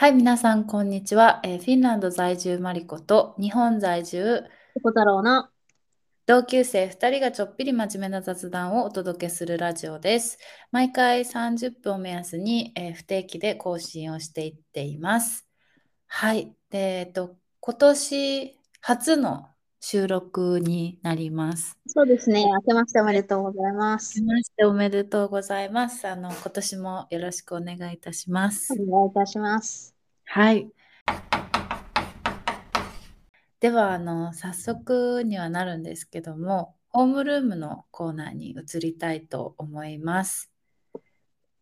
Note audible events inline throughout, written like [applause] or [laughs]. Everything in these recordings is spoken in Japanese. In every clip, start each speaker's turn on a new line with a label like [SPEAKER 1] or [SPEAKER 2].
[SPEAKER 1] はい、皆さん、こんにちは。えーフィンランド在住マリコと日本在住
[SPEAKER 2] 小太郎の。
[SPEAKER 1] 同級生2人がちょっぴり真面目な雑談をお届けするラジオです。毎回30分を目安に、えー不定期で更新をしていっています。はい。で、えっと、今年初の収録になります。
[SPEAKER 2] そうですね。明けましておめでとうございます。
[SPEAKER 1] ましておめでとうございます。あの、今年もよろしくお願いいたします。
[SPEAKER 2] お願いいたします。
[SPEAKER 1] はい。では、あの、早速にはなるんですけども、ホームルームのコーナーに移りたいと思います。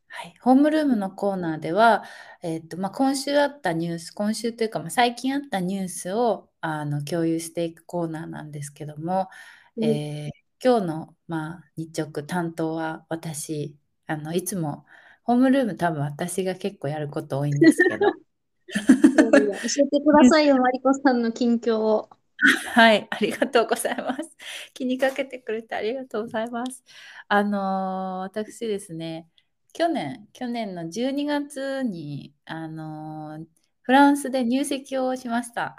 [SPEAKER 1] はい、ホームルームのコーナーでは、えっとまあ、今週あったニュース、今週というか、まあ、最近あったニュースをあの共有していくコーナーなんですけども、えー今日の、まあ、日直担当は私あのいつもホームルーム多分私が結構やること多いんですけど [laughs]
[SPEAKER 2] 教えてくださいよ、マリコさんの近況を。
[SPEAKER 1] はい、ありがとうございます。[laughs] 気にかけてくれてありがとうございます。あのー私ですね、去年、去年の12月に、あのーフランスで入籍をしました。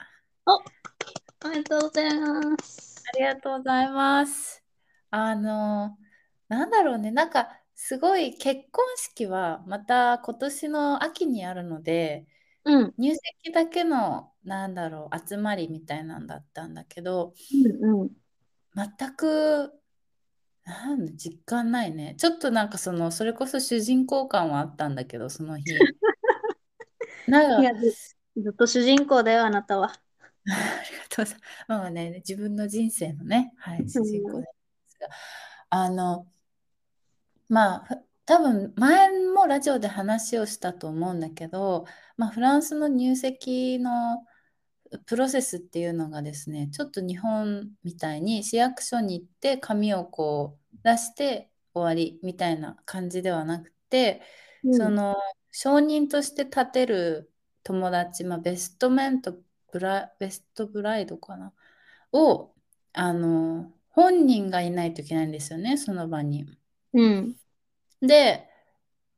[SPEAKER 2] おめでとうございます。
[SPEAKER 1] ありがとうございます。あのーなんだろうね、なんかすごい結婚式はまた今年の秋にあるので、
[SPEAKER 2] うん。
[SPEAKER 1] 入籍だけの、なんだろう、集まりみたいなんだったんだけど、
[SPEAKER 2] うんうん。
[SPEAKER 1] 全くなんだ実感ないね。ちょっとなんかそのそれこそ主人公感はあったんだけどその日。なんか
[SPEAKER 2] いや、ずずっと主人公だよ、あなたは。
[SPEAKER 1] ありがとうございます。まあね自分の人生のね、はい、主人公ですが、あのまあふ多分前もラジオで話をしたと思うんだけど、まあ、フランスの入籍のプロセスっていうのがですねちょっと日本みたいに市役所に行って紙をこう出して終わりみたいな感じではなくて、その証人として立てる友達、まあ、ベストメントブラベストブライドかなをあの本人がいないといけないんですよねその場に。
[SPEAKER 2] うん。
[SPEAKER 1] で、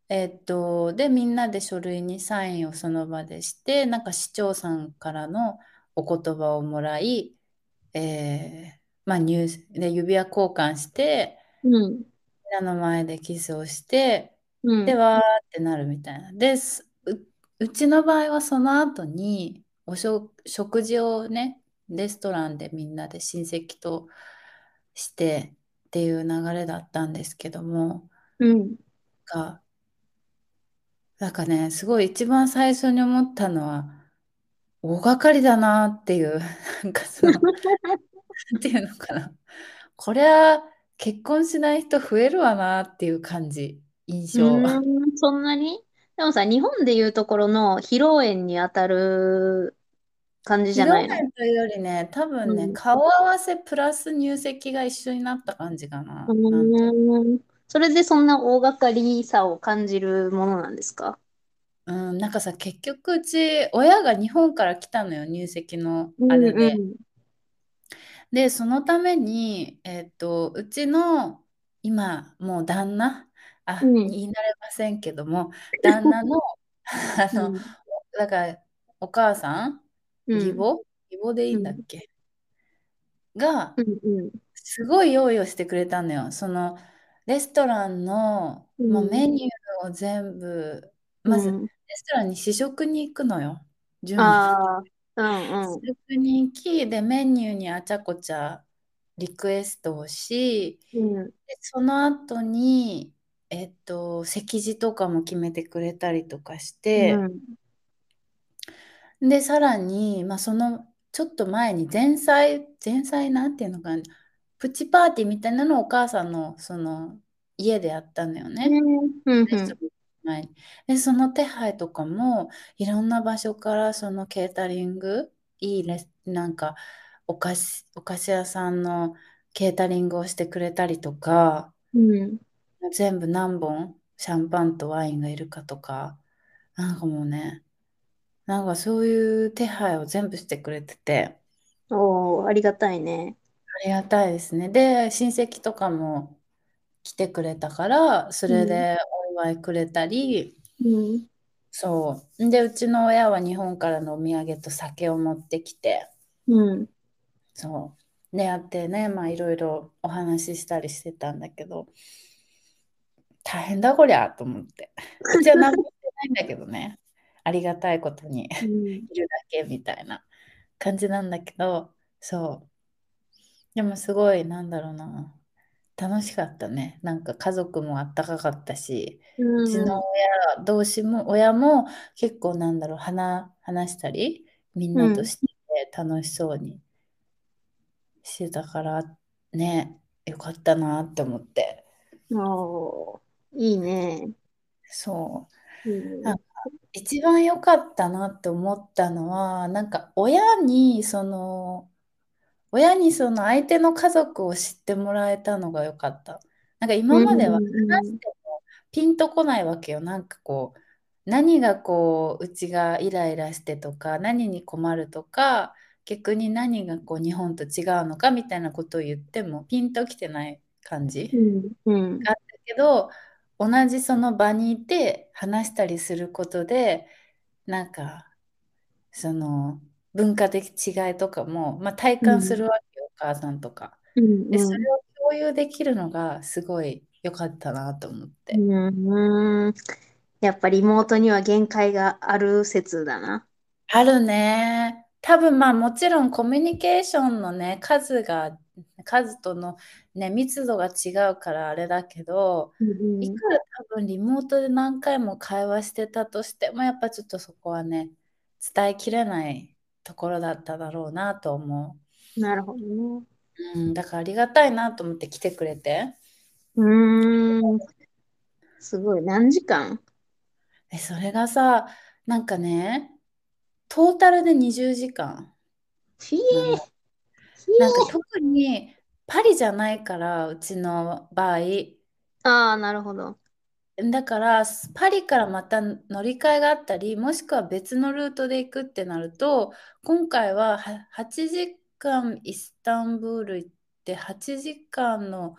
[SPEAKER 1] えっと、で、みんなで書類にサインをその場でして、なんか市長さんからのお言葉をもらい、えーまあ、入で指輪交換して、
[SPEAKER 2] うん。
[SPEAKER 1] みんなの前でキスをして、
[SPEAKER 2] うん。
[SPEAKER 1] で、わーってなるみたいな。です、う、うちの場合はその後におしょ食事をね、レストランでみんなで親戚としてっていう流れだったんですけども、
[SPEAKER 2] うん。
[SPEAKER 1] が、なんかね、すごい一番最初に思ったのは、大掛かりだなっていう、[laughs] なんかその、なんていうのかな。これは結婚しない人増えるわなっていう感じ、印象。
[SPEAKER 2] うーん、そんなに？でもさ、日本でいうところの披露宴に当たる感じじゃないの？
[SPEAKER 1] 披露宴というよりね、多分ね、
[SPEAKER 2] うん
[SPEAKER 1] 顔合わせプラス入籍が一緒になった感じかな。んと
[SPEAKER 2] ーん。それでそんな大掛かりさを感じるものなんですか？
[SPEAKER 1] うん、なんかさ、結局うち、親が日本から来たのよ、入籍のあれで。
[SPEAKER 2] うん
[SPEAKER 1] で、そのために、えっと、うちの今、もう旦那、あ、
[SPEAKER 2] うん。
[SPEAKER 1] 言い慣れませんけども、旦那の、[laughs] あの、だから、お母さん、
[SPEAKER 2] うん。
[SPEAKER 1] 義母？義母でいいんだっけ？が、
[SPEAKER 2] うんうん。
[SPEAKER 1] すごい用意をしてくれたのよ。その、レストランの、まあ、
[SPEAKER 2] うん
[SPEAKER 1] メニューを全部、まず、
[SPEAKER 2] うん
[SPEAKER 1] レストランに試食に行くのよ。準備
[SPEAKER 2] ああ、うんうん。
[SPEAKER 1] 試食に行き、で、メニューにあちゃこちゃリクエストをし、
[SPEAKER 2] うん。
[SPEAKER 1] でその後に、えっと、席次とかも決めてくれたりとかして、で、さらに、まあ、そのちょっと前に前菜、前菜なんていうのかな、プチパーティーみたいなのをお母さんのその家でやったのよね。
[SPEAKER 2] うん
[SPEAKER 1] レストランの前に。で、その手配とかもいろんな場所からそのケータリング、いいレス、なんかお菓子、お菓子屋さんのケータリングをしてくれたりとか、
[SPEAKER 2] うん。
[SPEAKER 1] 全部何本シャンパンとワインがいるかとか、なんかもうね、なんかそういう手配を全部してくれてて、
[SPEAKER 2] おー、ありがたいね。
[SPEAKER 1] ありがたいですね。で、親戚とかも来てくれたから、それでお祝いくれたり、
[SPEAKER 2] うん
[SPEAKER 1] そう。で、うちの親は日本からのお土産と酒を持ってきて、
[SPEAKER 2] うん。
[SPEAKER 1] そう。で、あってね、まあいろいろお話ししたりしてたんだけど、大変だこりゃと思って。うちは何もしてないんだけどね。ありがたいことに
[SPEAKER 2] うん。
[SPEAKER 1] いるだけみたいな感じなんだけど、そう。でもすごい、なんだろうな。楽しかったね。なんか家族もあったかかったし、
[SPEAKER 2] う
[SPEAKER 1] うちの
[SPEAKER 2] ん。
[SPEAKER 1] 親同士も、親も結構なんだろう、話、話したり、みん
[SPEAKER 2] うん。
[SPEAKER 1] なとして楽しそうにしてたから、ね、よかったなって思って。
[SPEAKER 2] おー、いいね。
[SPEAKER 1] そう。
[SPEAKER 2] いいね。
[SPEAKER 1] なんか一番良かったなって思ったのは、なんか親に、その、親にその相手の家族を知ってもらえたのが良かった。なんか
[SPEAKER 2] う
[SPEAKER 1] 今までは話し
[SPEAKER 2] ん。
[SPEAKER 1] てもピンとこないわけよ。なんかこう、何がこう、うちがイライラしてとか、何に困るとか、逆に何がこう日本と違うのかみたいなことを言ってもピンときてない感じ
[SPEAKER 2] うん。うん。
[SPEAKER 1] があったけど、同じその場にいて話したりすることで、なんかその文化的違いとかも、まあ、体感す
[SPEAKER 2] うん。
[SPEAKER 1] るわけよ、お母さんとか。
[SPEAKER 2] うん。
[SPEAKER 1] で、そ
[SPEAKER 2] うん。
[SPEAKER 1] れを共有できるのがすごい良かったなと思って。
[SPEAKER 2] うん。やっぱり妹には限界がある説だな。
[SPEAKER 1] あるね。多分まあもちろんコミュニケーションのね、数が、数とのね、密度が違うからあれだけど、
[SPEAKER 2] うん。
[SPEAKER 1] いくら多分リモートで何回も会話してたとしても、やっぱちょっとそこはね、伝えきれないところだっただろうなと思
[SPEAKER 2] なるほどね。
[SPEAKER 1] う。うん、だからありがたいなと思って来てくれて。
[SPEAKER 2] うーん。すごい。何時間？
[SPEAKER 1] え、それがさ、なんかね、トータルで20時間
[SPEAKER 2] ひえ、
[SPEAKER 1] なの。
[SPEAKER 2] ひ
[SPEAKER 1] なんか
[SPEAKER 2] え。
[SPEAKER 1] 特にパリじゃないから、うちの場合。
[SPEAKER 2] ああ、なるほど。
[SPEAKER 1] だから、パリからまた乗り換えがあったり、もしくは別のルートで行くってなると、今回はは8時間イスタンブール行って、8時間の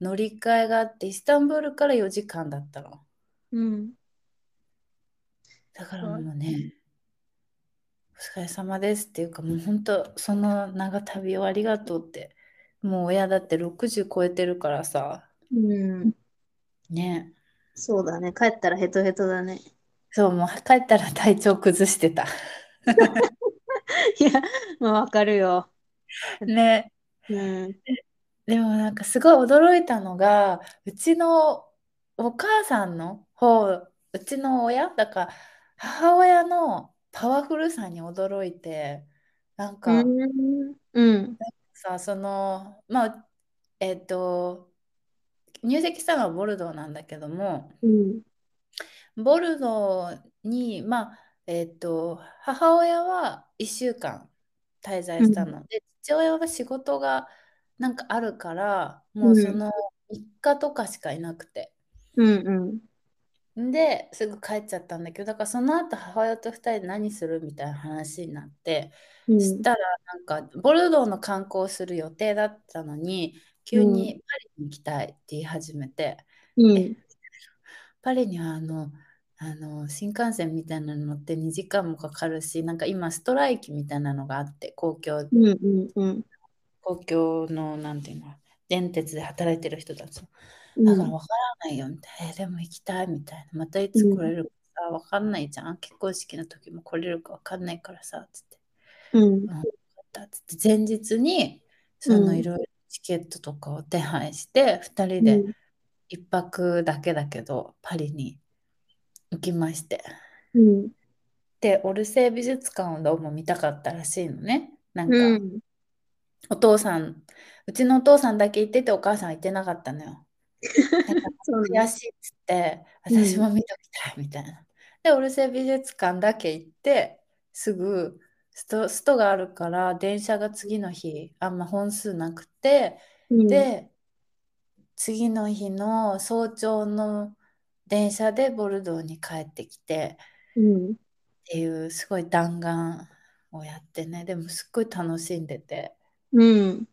[SPEAKER 1] 乗り換えがあって、イスタンブールから4時間だったの。
[SPEAKER 2] うん。
[SPEAKER 1] だからもうね、お疲れ様ですっていうか、もう本当、その長旅をありがとうって。もう親だって60超えてるからさ、
[SPEAKER 2] うん。
[SPEAKER 1] ね。
[SPEAKER 2] そうだね。帰ったらヘトヘトだね。
[SPEAKER 1] そう、もう帰ったら体調崩してた。
[SPEAKER 2] いや、まあ、わかるよ。
[SPEAKER 1] ね。
[SPEAKER 2] うん。
[SPEAKER 1] でもなんかすごい驚いたのが、うちのお母さんの方、うちの親、だから母親のパワフルさに驚いて、なん
[SPEAKER 2] う
[SPEAKER 1] か
[SPEAKER 2] ん。うん。
[SPEAKER 1] さ、その、まあ、えっと、入籍したのはボルドーなんだけども、
[SPEAKER 2] うん。
[SPEAKER 1] ボルドーに、まあ、えっと、母親は1週間滞在した
[SPEAKER 2] うん。
[SPEAKER 1] ので、父親は仕事がなんかあるから、
[SPEAKER 2] うん。
[SPEAKER 1] もうその3日とかしかいなくて。
[SPEAKER 2] うん。
[SPEAKER 1] で、すぐ帰っちゃったんだけど、だからその後母親と2人で何するみたいな話になって、
[SPEAKER 2] うん。
[SPEAKER 1] したらなんかボルドーの観光する予定だったのに、
[SPEAKER 2] う
[SPEAKER 1] 急
[SPEAKER 2] ん。
[SPEAKER 1] にパリに行きたいって言い始めて、え、
[SPEAKER 2] うん。
[SPEAKER 1] パリにはあの、あの新幹線みたいなの乗って2時間もかかるし、なんか今ストライキみたいなのがあって、公共、
[SPEAKER 2] うん。うん。
[SPEAKER 1] 公共のなんていうの、電鉄で働いてる人たち。
[SPEAKER 2] うん。
[SPEAKER 1] だから分からないよみたいな。えでも行きたいみたいな。またいつ来れるかさ、分かんないじゃん。結婚式の時も来れるか分かんないからさ、つって。
[SPEAKER 2] うん。
[SPEAKER 1] うん、ったつって前日に
[SPEAKER 2] う
[SPEAKER 1] そのい
[SPEAKER 2] ん。
[SPEAKER 1] ろいろチケットとかを手配して、2人で
[SPEAKER 2] うん。
[SPEAKER 1] 1泊だけだけど、パリに行きまして。
[SPEAKER 2] うん。
[SPEAKER 1] で、オルセー美術館をどうも見たかったらしいのね。なんか、
[SPEAKER 2] うん。
[SPEAKER 1] お父さん、うちのお父さんだけ行ってて、お母さんは行ってなかったのよ。[laughs] 悔しいっつって、
[SPEAKER 2] うん。
[SPEAKER 1] 私も見ときたいみたいな。で、オルセー美術館だけ行って、すぐスト、ストがあるから、電車が次の日、あんま本数なくて、
[SPEAKER 2] うん。
[SPEAKER 1] で、次の日の早朝の電車でボルドーに帰ってきて、
[SPEAKER 2] うん。
[SPEAKER 1] っていうすごい弾丸をやってねでもすっごい楽しんでて
[SPEAKER 2] うん。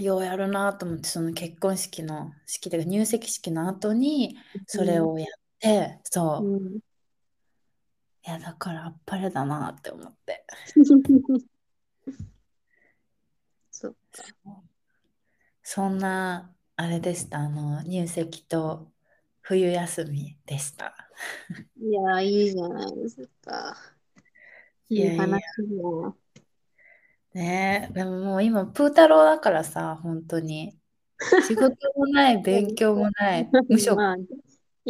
[SPEAKER 1] ようやるなと思ってその結婚式の式というか入籍式の後にそれ
[SPEAKER 2] うん。
[SPEAKER 1] をやって
[SPEAKER 2] う
[SPEAKER 1] そ
[SPEAKER 2] ん。
[SPEAKER 1] いや、だからあっぱれだなって思って。[laughs]
[SPEAKER 2] そ。
[SPEAKER 1] そんな、あれでした。あの、入籍と冬休みでした。
[SPEAKER 2] いや、いいじゃないですか。いい話だよ。
[SPEAKER 1] ねえ、でももう今、プー太郎だからさ、本当に。仕事もない、[laughs] 勉強もない、無職。まあ、い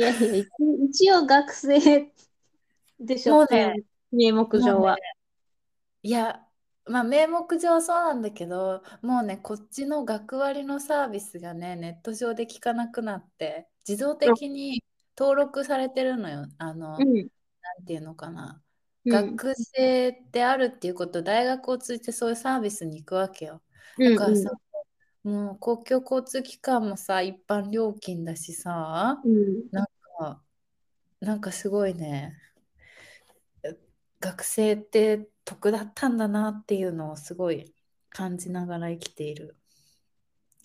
[SPEAKER 2] やいや、一応学生でしょ、もうね、名目上は。ね、
[SPEAKER 1] いや、まあ、名目上はそうなんだけど、もうね、こっちの学割のサービスがね、ネット上で聞かなくなって、自動的に登録されてるのよ。あの、うん、なんていうのかな。学生であるっていうこと、大学を通じてそういうサービスに行くわけよ。だからさ、うんうん、もう公共交通機関もさ、一般料金だしさ、うん、なんか、なんかすごいね、学生って得だったんだなっていうのをすごい感じながら生きている。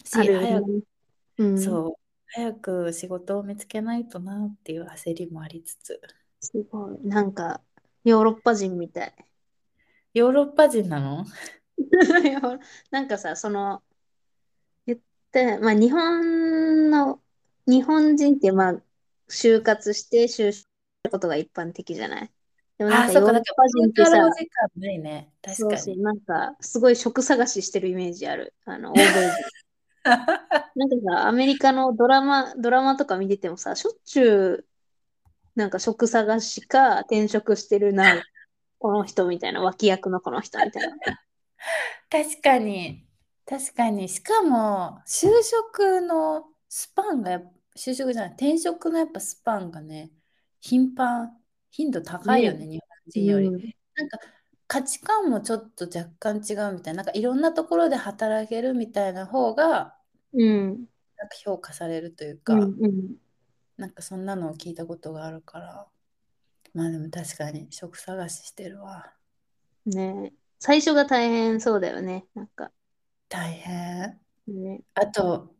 [SPEAKER 1] し、早く、うん、そう、早く仕事を見つけないとなっていう焦りもありつつ。
[SPEAKER 2] すごい。なんか、ヨーロッパ人みたい。
[SPEAKER 1] ヨーロッパ人なの？[laughs]
[SPEAKER 2] なんかさ、その、言って、まあ日本の、日本人ってまあ、就活して就職することが一般的じゃない？でもなんかヨーロッパ人ってさ、ないね。確かに。なんかすごい職探ししてるイメージある。あの、欧米人。[laughs] なんかさ、アメリカのドラマ、ドラマとか見ててもさ、しょっちゅうなんか職探しか転職してるな、この人みたいな、脇役のこの人みたいな。
[SPEAKER 1] 確かに、確かに。しかも、就職のスパンが、就職じゃない、転職のやっぱスパンがね、頻繁、頻度高いよね、ね日本人より。うん、なんか価値観もちょっと若干違うみたいな、なんかいろんなところで働けるみたいな方が、うん、なんか評価されるというか、うんうんなんかそんなのを聞いたことがあるから。まあでも確かに職探ししてるわ。
[SPEAKER 2] ね最初が大変そうだよね。なんか。
[SPEAKER 1] 大変。ね、あと、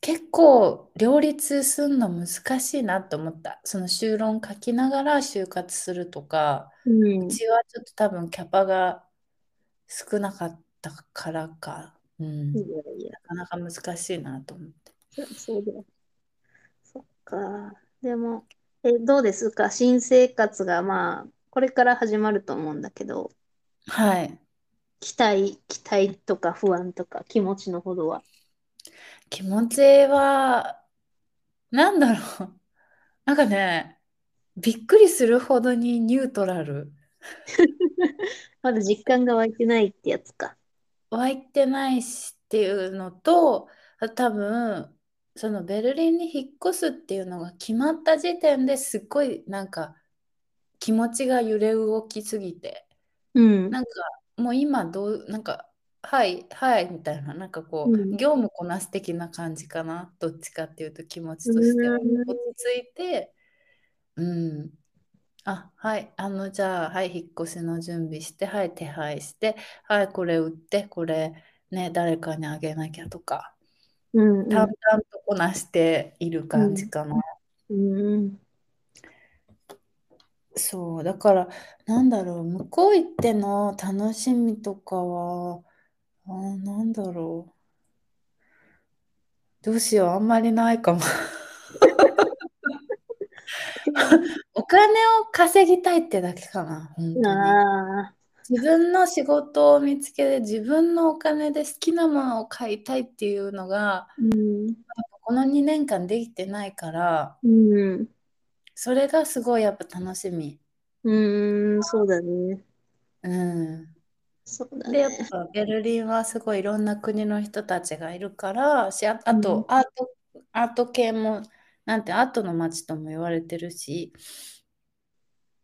[SPEAKER 1] 結構両立すんの難しいなと思った。その修論書きながら就活するとか、うん、うちはちょっと多分キャパが少なかったからか、うん、いやいやなかなか難しいなと思って。
[SPEAKER 2] そうだよ。か。でも、え、どうですか？新生活がまあ、これから始まると思うんだけど、
[SPEAKER 1] はい。
[SPEAKER 2] 期待、期待とか不安とか気持ちのほどは？
[SPEAKER 1] 気持ちは、なんだろう。[laughs] なんかね、びっくりするほどにニュートラル。[laughs]
[SPEAKER 2] まだ実感が湧いてないってやつか。
[SPEAKER 1] 湧いてないしっていうのと、多分、そのベルリンに引っ越すっていうのが決まった時点ですっごいなんか気持ちが揺れ動きすぎて、うん、なんかもう今どうなんかはいはいみたいななんかこう、うん、業務こなす的な感じかなどっちかっていうと気持ちとしては。落ち着いてうん。あはいあのじゃあはい引っ越しの準備してはい手配してはいこれ売ってこれね誰かにあげなきゃとか。うん淡々とこなしている感じかな。うん、そうだからなんだろう向こう行っての楽しみとかはあなんだろうどうしようあんまりないかも [laughs] お金を稼ぎたいってだけかな本当に。自分の仕事を見つけて自分のお金で好きなものを買いたいっていうのが、うん、この2年間できてないから、うん、それがすごいやっぱ楽しみ。
[SPEAKER 2] うんそうだね。
[SPEAKER 1] うんそうだね、でやっぱベルリンはすごいいろんな国の人たちがいるからしああとアート、アート系もなんてアートの街とも言われてるし、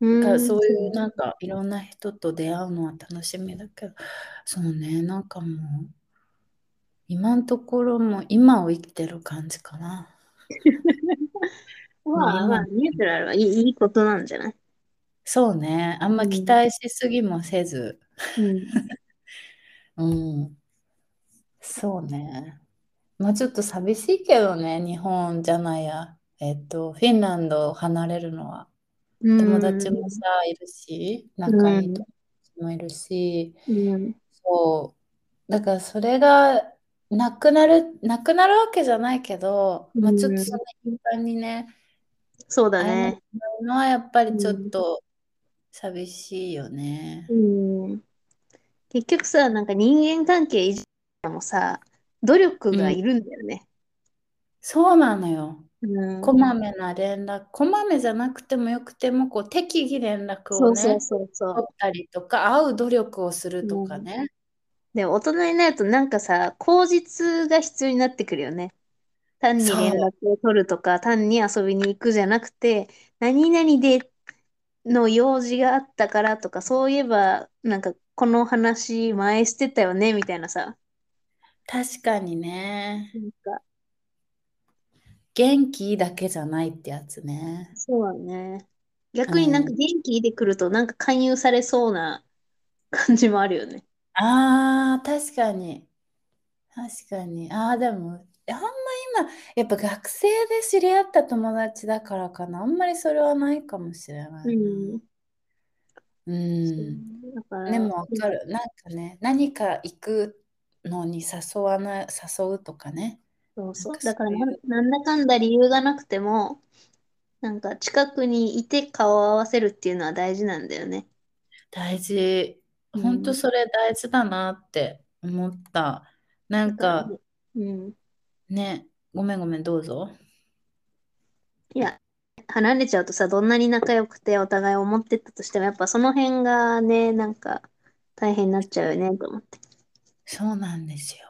[SPEAKER 1] だからそういうなんかいろんな人と出会うのは楽しみだけど、そうね、なんかもう、今のところも今を生きてる感じかな。[laughs]
[SPEAKER 2] まあまあ、ニュートラルはいいことなんじゃない？
[SPEAKER 1] そうね、あんま期待しすぎもせず。うん。うん、そうね。まあちょっと寂しいけどね、日本じゃないや。えっと、フィンランドを離れるのは。
[SPEAKER 2] う
[SPEAKER 1] 友達も
[SPEAKER 2] ん。
[SPEAKER 1] さ、いるし、仲いい友
[SPEAKER 2] うん。
[SPEAKER 1] 達もいるし、
[SPEAKER 2] うん。
[SPEAKER 1] そう。だからそれがなくなる、なくなるわけじゃないけど、
[SPEAKER 2] う
[SPEAKER 1] まあちょっとそ
[SPEAKER 2] ん。
[SPEAKER 1] んな頻繁にね、
[SPEAKER 2] そうだ
[SPEAKER 1] 会えなく
[SPEAKER 2] ね。
[SPEAKER 1] なるのはやっぱりちょっ
[SPEAKER 2] うん。
[SPEAKER 1] と寂しいよね。
[SPEAKER 2] うん。結局さ、なんか人間関係維持もさ、努力
[SPEAKER 1] うん。
[SPEAKER 2] がいるんだよね。
[SPEAKER 1] そうなのよ。
[SPEAKER 2] うん。
[SPEAKER 1] こまめな連絡、こまめじゃなくてもよくても、こう適宜連絡を
[SPEAKER 2] そうそう
[SPEAKER 1] ね、
[SPEAKER 2] そうそ
[SPEAKER 1] 取ったりとか、会う努力をする
[SPEAKER 2] う。
[SPEAKER 1] と
[SPEAKER 2] うん。
[SPEAKER 1] かね。
[SPEAKER 2] で、大人になるとなんかさ、口実が必要になってくるよね。単に連絡。を取るとか、単に遊びに行くじゃなくて、何々での用事があったからとか、そういえば、なんかこの話前してたよね、みたいなさ。
[SPEAKER 1] 確かにね。
[SPEAKER 2] なんか、
[SPEAKER 1] 元気だけじゃないってやつね。
[SPEAKER 2] そうだね。
[SPEAKER 1] う
[SPEAKER 2] 逆になんか
[SPEAKER 1] ん。
[SPEAKER 2] 元気で来るとなんか勧誘されそうな感じもあるよね。
[SPEAKER 1] ああ、確かに。確かに。ああ、でも、あんま今、やっぱ学生で知り合った友達だからかな。あんまりそれはないかもしれ
[SPEAKER 2] う
[SPEAKER 1] ないな。
[SPEAKER 2] ん。
[SPEAKER 1] うん。
[SPEAKER 2] だか
[SPEAKER 1] でもわかる。なんかね、何か行くのに誘わない、誘うとかね。
[SPEAKER 2] そうそう。だからなん、だかんだ理由がなくても、なんか近くにいて顔を合わせるっていうのは大事なんだよね。
[SPEAKER 1] 大事。
[SPEAKER 2] うん。
[SPEAKER 1] 本当それ大事だなって思った。な
[SPEAKER 2] だか
[SPEAKER 1] か
[SPEAKER 2] うん。
[SPEAKER 1] ね、ごめんごめん、どうぞ。
[SPEAKER 2] いや、離れちゃうとさ、どんなに仲良くてお互い思ってたとしても、やっぱその辺がね、なんか大変になっちゃうよね、と思って。
[SPEAKER 1] そうなんですよ。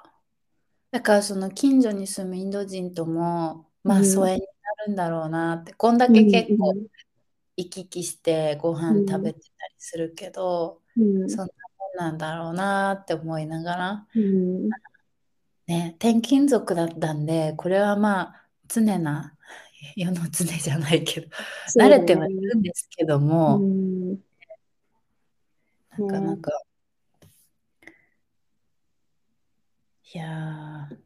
[SPEAKER 1] だからその近所に住むインド人とも、
[SPEAKER 2] う
[SPEAKER 1] まあ疎
[SPEAKER 2] ん。
[SPEAKER 1] 遠になるんだろうなって、こんだけ
[SPEAKER 2] うん、う
[SPEAKER 1] 結構
[SPEAKER 2] ん、
[SPEAKER 1] 行き来してご飯食
[SPEAKER 2] うん、
[SPEAKER 1] べてたりするけど、
[SPEAKER 2] うん、
[SPEAKER 1] そんなもんなんだろうなって思いながら、
[SPEAKER 2] うん。
[SPEAKER 1] ね、転勤族だったんで、これはまあ常な [laughs] 世の常じゃないけど、慣れてはい
[SPEAKER 2] ね。
[SPEAKER 1] るんですけど
[SPEAKER 2] う
[SPEAKER 1] も、
[SPEAKER 2] ん。
[SPEAKER 1] なかな
[SPEAKER 2] ね。
[SPEAKER 1] か、いやー、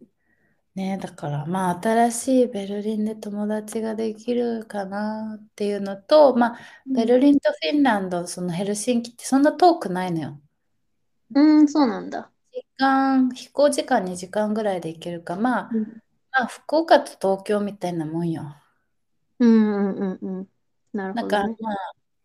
[SPEAKER 1] ね、だからまあ新しいベルリンで友達ができるかなっていうのと、まあ
[SPEAKER 2] うん、
[SPEAKER 1] ベルリンとフィンランド、そのヘルシンキってそんな遠くないのよ。
[SPEAKER 2] うんそうなんだ。
[SPEAKER 1] 時間、飛行時間2時間ぐらいで行けるか、まあ、
[SPEAKER 2] うん、
[SPEAKER 1] まあ福岡と東京みたいなもんよ。
[SPEAKER 2] うん、うん、うん。うんなる
[SPEAKER 1] だから
[SPEAKER 2] ほどね。
[SPEAKER 1] まあ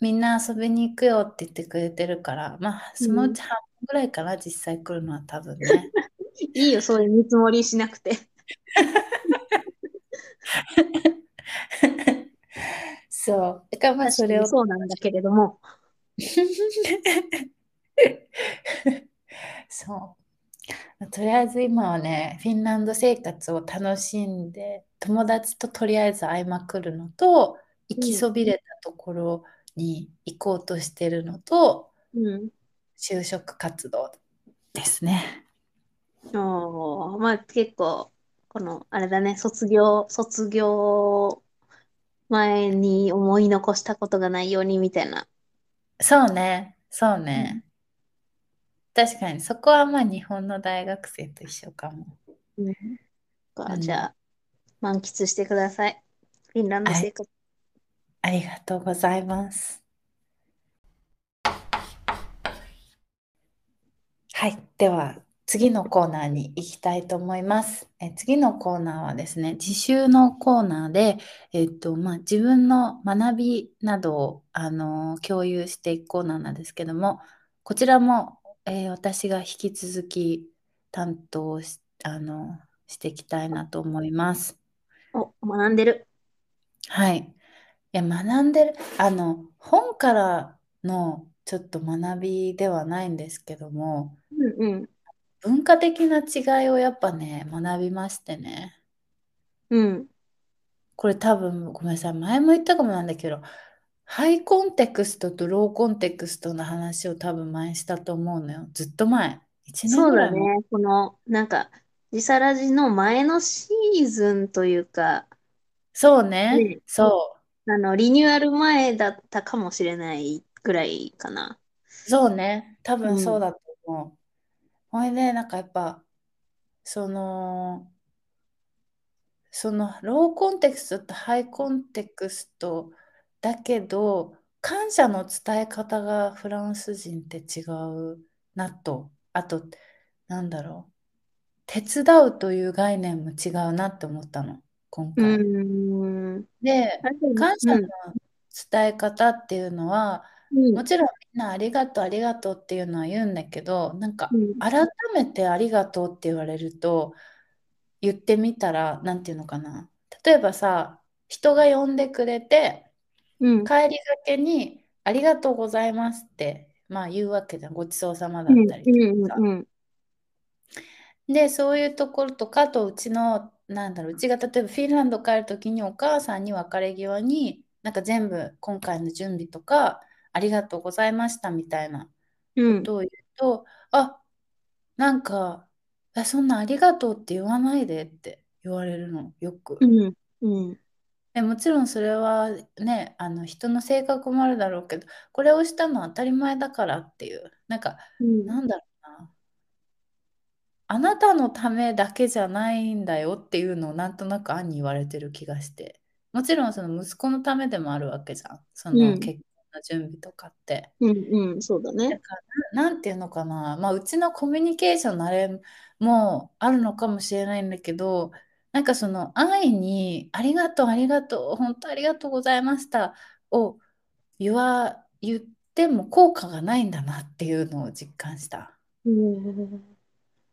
[SPEAKER 1] みんな遊びに行くよって言ってくれてるから、まあ
[SPEAKER 2] うん。
[SPEAKER 1] そのうち半分ぐらいかな、実際来るのは多分ね。[laughs]
[SPEAKER 2] いいよ、そういう見積もりしなくて。
[SPEAKER 1] そう。だからまあ
[SPEAKER 2] 確かに
[SPEAKER 1] それを
[SPEAKER 2] そうなんだけれども。[laughs]
[SPEAKER 1] そう。とりあえず今はね、フィンランド生活を楽しんで、友達ととりあえず会いまくるのと、行き
[SPEAKER 2] うん、
[SPEAKER 1] そびれたところに行こうとしてるのと、
[SPEAKER 2] うん。
[SPEAKER 1] 就職活動ですね。
[SPEAKER 2] おー、まあ結構、この、あれだね、卒業、卒業前に思い残したことがないようにみたいな。
[SPEAKER 1] そうね、そう
[SPEAKER 2] うん。
[SPEAKER 1] ね。確かに、そこはまあ日本の大学生と一緒かも。
[SPEAKER 2] うんか、じゃ
[SPEAKER 1] うん。
[SPEAKER 2] あ、満喫してください。フィンランド
[SPEAKER 1] はい、
[SPEAKER 2] 生活。
[SPEAKER 1] ありがとうございます。はい。では、次のコーナーに行きたいと思います。え次のコーナーはですね、自習のコーナーで、えっと、まあ、自分の学びなどを、あの、共有していくコーナーなんですけども、こちらも、えー私が引き続き担当し、あの、していきたいなと思います。
[SPEAKER 2] お、学んでる。
[SPEAKER 1] はい。いや、学んでる、あの、本からのちょっと学びではないんですけども、
[SPEAKER 2] うんうん。
[SPEAKER 1] 文化的な違いをやっぱね、学びましてね。
[SPEAKER 2] うん。
[SPEAKER 1] これ多分、ごめんなさい、前も言ったかもなんだけど、ハイコンテクストとローコンテクストの話を多分前したと思うのよ。ずっと前。1年
[SPEAKER 2] そうだね。
[SPEAKER 1] ぐらい前。
[SPEAKER 2] この、なんか、時サラジの前のシーズンというか、
[SPEAKER 1] そうね。
[SPEAKER 2] ね、
[SPEAKER 1] そ
[SPEAKER 2] あの、リニューアル前だったかもしれないぐらいかな。
[SPEAKER 1] う。そうね。多分
[SPEAKER 2] うん。
[SPEAKER 1] そうだと思う。ほいで、なんかやっぱ、その、そのローコンテクストとハイコンテクストだけど、感謝の伝え方がフランス人って違うなと、あと、なんだろう、手伝うという概念も違うなって思ったの、今
[SPEAKER 2] う
[SPEAKER 1] 回。
[SPEAKER 2] ん。
[SPEAKER 1] で、感謝の
[SPEAKER 2] うん。
[SPEAKER 1] 伝え方っていうのは、
[SPEAKER 2] うん。
[SPEAKER 1] もちろんみんなありがとう、ありがとうっていうのは言うんだけど、なん
[SPEAKER 2] う
[SPEAKER 1] か
[SPEAKER 2] ん。
[SPEAKER 1] 改めてありがとうって言われると、言ってみたら、なんていうのかな。例えばさ、人が呼んでくれて、
[SPEAKER 2] うん。
[SPEAKER 1] 帰りがけにありがとうございますって、まあ言うわけじゃん。ごちそうさまだ
[SPEAKER 2] うん。
[SPEAKER 1] ったりと
[SPEAKER 2] うん。
[SPEAKER 1] かさ。
[SPEAKER 2] うん。
[SPEAKER 1] で、そういうところとか、あとうちの、なんだろう、うちが例えばフィンランド帰るときにお母さんに別れ際に、なんか全部今回の準備とか、ありがとうございましたみたいな
[SPEAKER 2] うん。
[SPEAKER 1] ことを言うと、あ、なんか、えそんなありがとうって言わないでって言われるの、よく。
[SPEAKER 2] うん。うん。
[SPEAKER 1] でもちろんそれはね、あの人の性格もあるだろうけど、これをしたのは当たり前だからっていう、なんか、
[SPEAKER 2] うん。
[SPEAKER 1] なんだろうな、あなたのためだけじゃないんだよっていうのをなんとなく兄に言われてる気がして、もちろんその息子のためでもあるわけじゃん、そ
[SPEAKER 2] うん。
[SPEAKER 1] の結婚の準備とかって。
[SPEAKER 2] うん。うん。そうだ
[SPEAKER 1] だ
[SPEAKER 2] ね。
[SPEAKER 1] から、な、なんていうのかな、まあ、うちのコミュニケーションのあれもあるのかもしれないんだけど、なんかその愛に、ありがとう、ありがとう、本当ありがとうございましたを言わ、言っても効果がないんだなっていうのを実感した。
[SPEAKER 2] うん。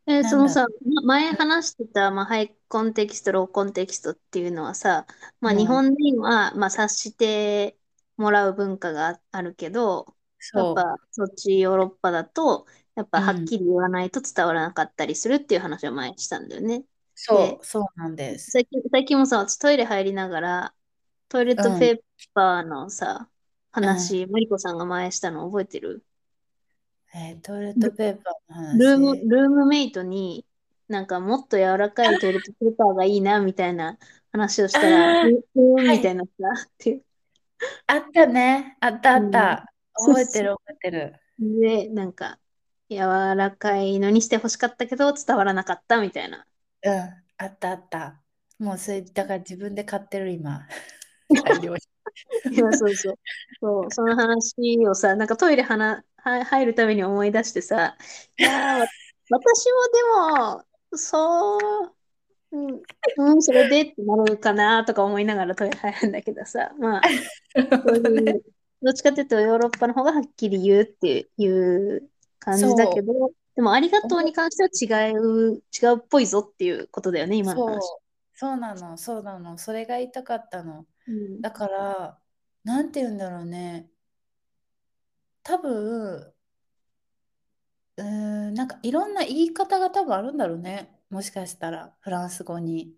[SPEAKER 2] え、
[SPEAKER 1] なんだ、
[SPEAKER 2] そのさ、ま前話してた、まあ、ハイコンテキスト、ローコンテキストっていうのはさ、まあ、日
[SPEAKER 1] うん、
[SPEAKER 2] 本人は、まあ、察してもらう文化があるけど、やっ
[SPEAKER 1] そ
[SPEAKER 2] ぱ、そっちヨーロッパだと、やっ
[SPEAKER 1] う、
[SPEAKER 2] ぱ、
[SPEAKER 1] うん、
[SPEAKER 2] はっきり言わないと伝わらなかったりするっていう話を前にしたんだよね。で、
[SPEAKER 1] そう、そうなんです。
[SPEAKER 2] 最近、最近もさ、私トイレ入りながら、トイレッ
[SPEAKER 1] うん、
[SPEAKER 2] トペーパーのさ、
[SPEAKER 1] うん。
[SPEAKER 2] 話、マリコさんが前したの覚えてる？
[SPEAKER 1] えートイレット
[SPEAKER 2] ル、
[SPEAKER 1] ペーパーの
[SPEAKER 2] ルーム、
[SPEAKER 1] 話。
[SPEAKER 2] ルームメイトに、なんかもっと柔らかいトイレットペーパーがいいな、みたいな話をしたら。みたいなさ、っていう。
[SPEAKER 1] あったね。あったあっ
[SPEAKER 2] うん。
[SPEAKER 1] た。
[SPEAKER 2] そうそ
[SPEAKER 1] 覚えてる、覚えてる。
[SPEAKER 2] う。で、なんか、柔らかいのにして欲しかったけど、伝わらなかった、みたいな。
[SPEAKER 1] うん、あったあった。もうそれ、だから自分で買ってる今。大量に。
[SPEAKER 2] いや、そうそう。そう、その話をさ、なんかトイレはな、は入るために思い出してさ、いや、私もでも、そう、うん、うん、それでってなるかなとか思いながらトイレ入るんだけどさ、まあ、そうい、う、どっちかっていうとヨーロッパの方がはっきり言うっていう感じだけど、でもありが
[SPEAKER 1] う、
[SPEAKER 2] とうに関しては違う、違うっぽいぞっていうことだよね、今の話。
[SPEAKER 1] そう、そうなの、そうなの。それが言いたかったの。
[SPEAKER 2] うん。
[SPEAKER 1] だから、なんて言うんだろうね。多分、うーん、なんかいろんな言い方が多分あるんだろうね。もしかしたら、フランス語に。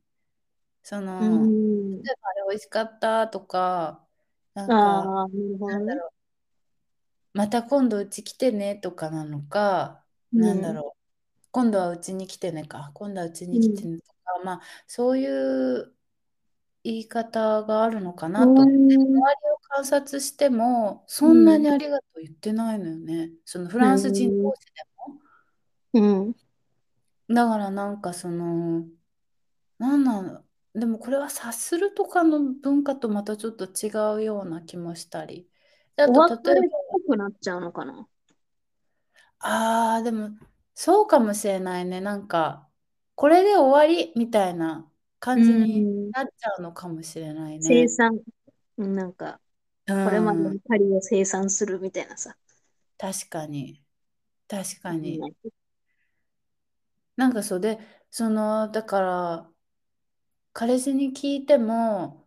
[SPEAKER 1] そうの、
[SPEAKER 2] ん。
[SPEAKER 1] 例えばあれ美味しかったとか、なんか、
[SPEAKER 2] なるほどね。
[SPEAKER 1] なんだろう、また今度うち来てねとかなのか、
[SPEAKER 2] うん。
[SPEAKER 1] なんだろう、今度はうちに来てねか、今度はうち
[SPEAKER 2] う
[SPEAKER 1] に来て
[SPEAKER 2] ん。
[SPEAKER 1] ねとか、まあ、そういう言い方があるのか
[SPEAKER 2] う
[SPEAKER 1] なと。周りを観察しても、そ
[SPEAKER 2] うん。
[SPEAKER 1] なにありがとう言ってないのよね。そのフ
[SPEAKER 2] う
[SPEAKER 1] ランス人同
[SPEAKER 2] ん。
[SPEAKER 1] 士でも。
[SPEAKER 2] うん。
[SPEAKER 1] だからなんかその、なんなの、でもこれは察するとかの文化とまたちょっと違うような気もしたり。で、あ
[SPEAKER 2] お
[SPEAKER 1] と例えば、
[SPEAKER 2] ぽくなっちゃうのかな。
[SPEAKER 1] ああ、でもそうかもしれないね。なんか、これで終わりみたいな
[SPEAKER 2] う
[SPEAKER 1] 感じに
[SPEAKER 2] ん。
[SPEAKER 1] なっちゃうのかもしれないね。
[SPEAKER 2] 生産。うんなんか、
[SPEAKER 1] う
[SPEAKER 2] これまでの
[SPEAKER 1] ん、
[SPEAKER 2] 借りを生産するみたいなさ。
[SPEAKER 1] 確かに。確かに。
[SPEAKER 2] な
[SPEAKER 1] んかそうで、その、だから、彼氏に聞いても、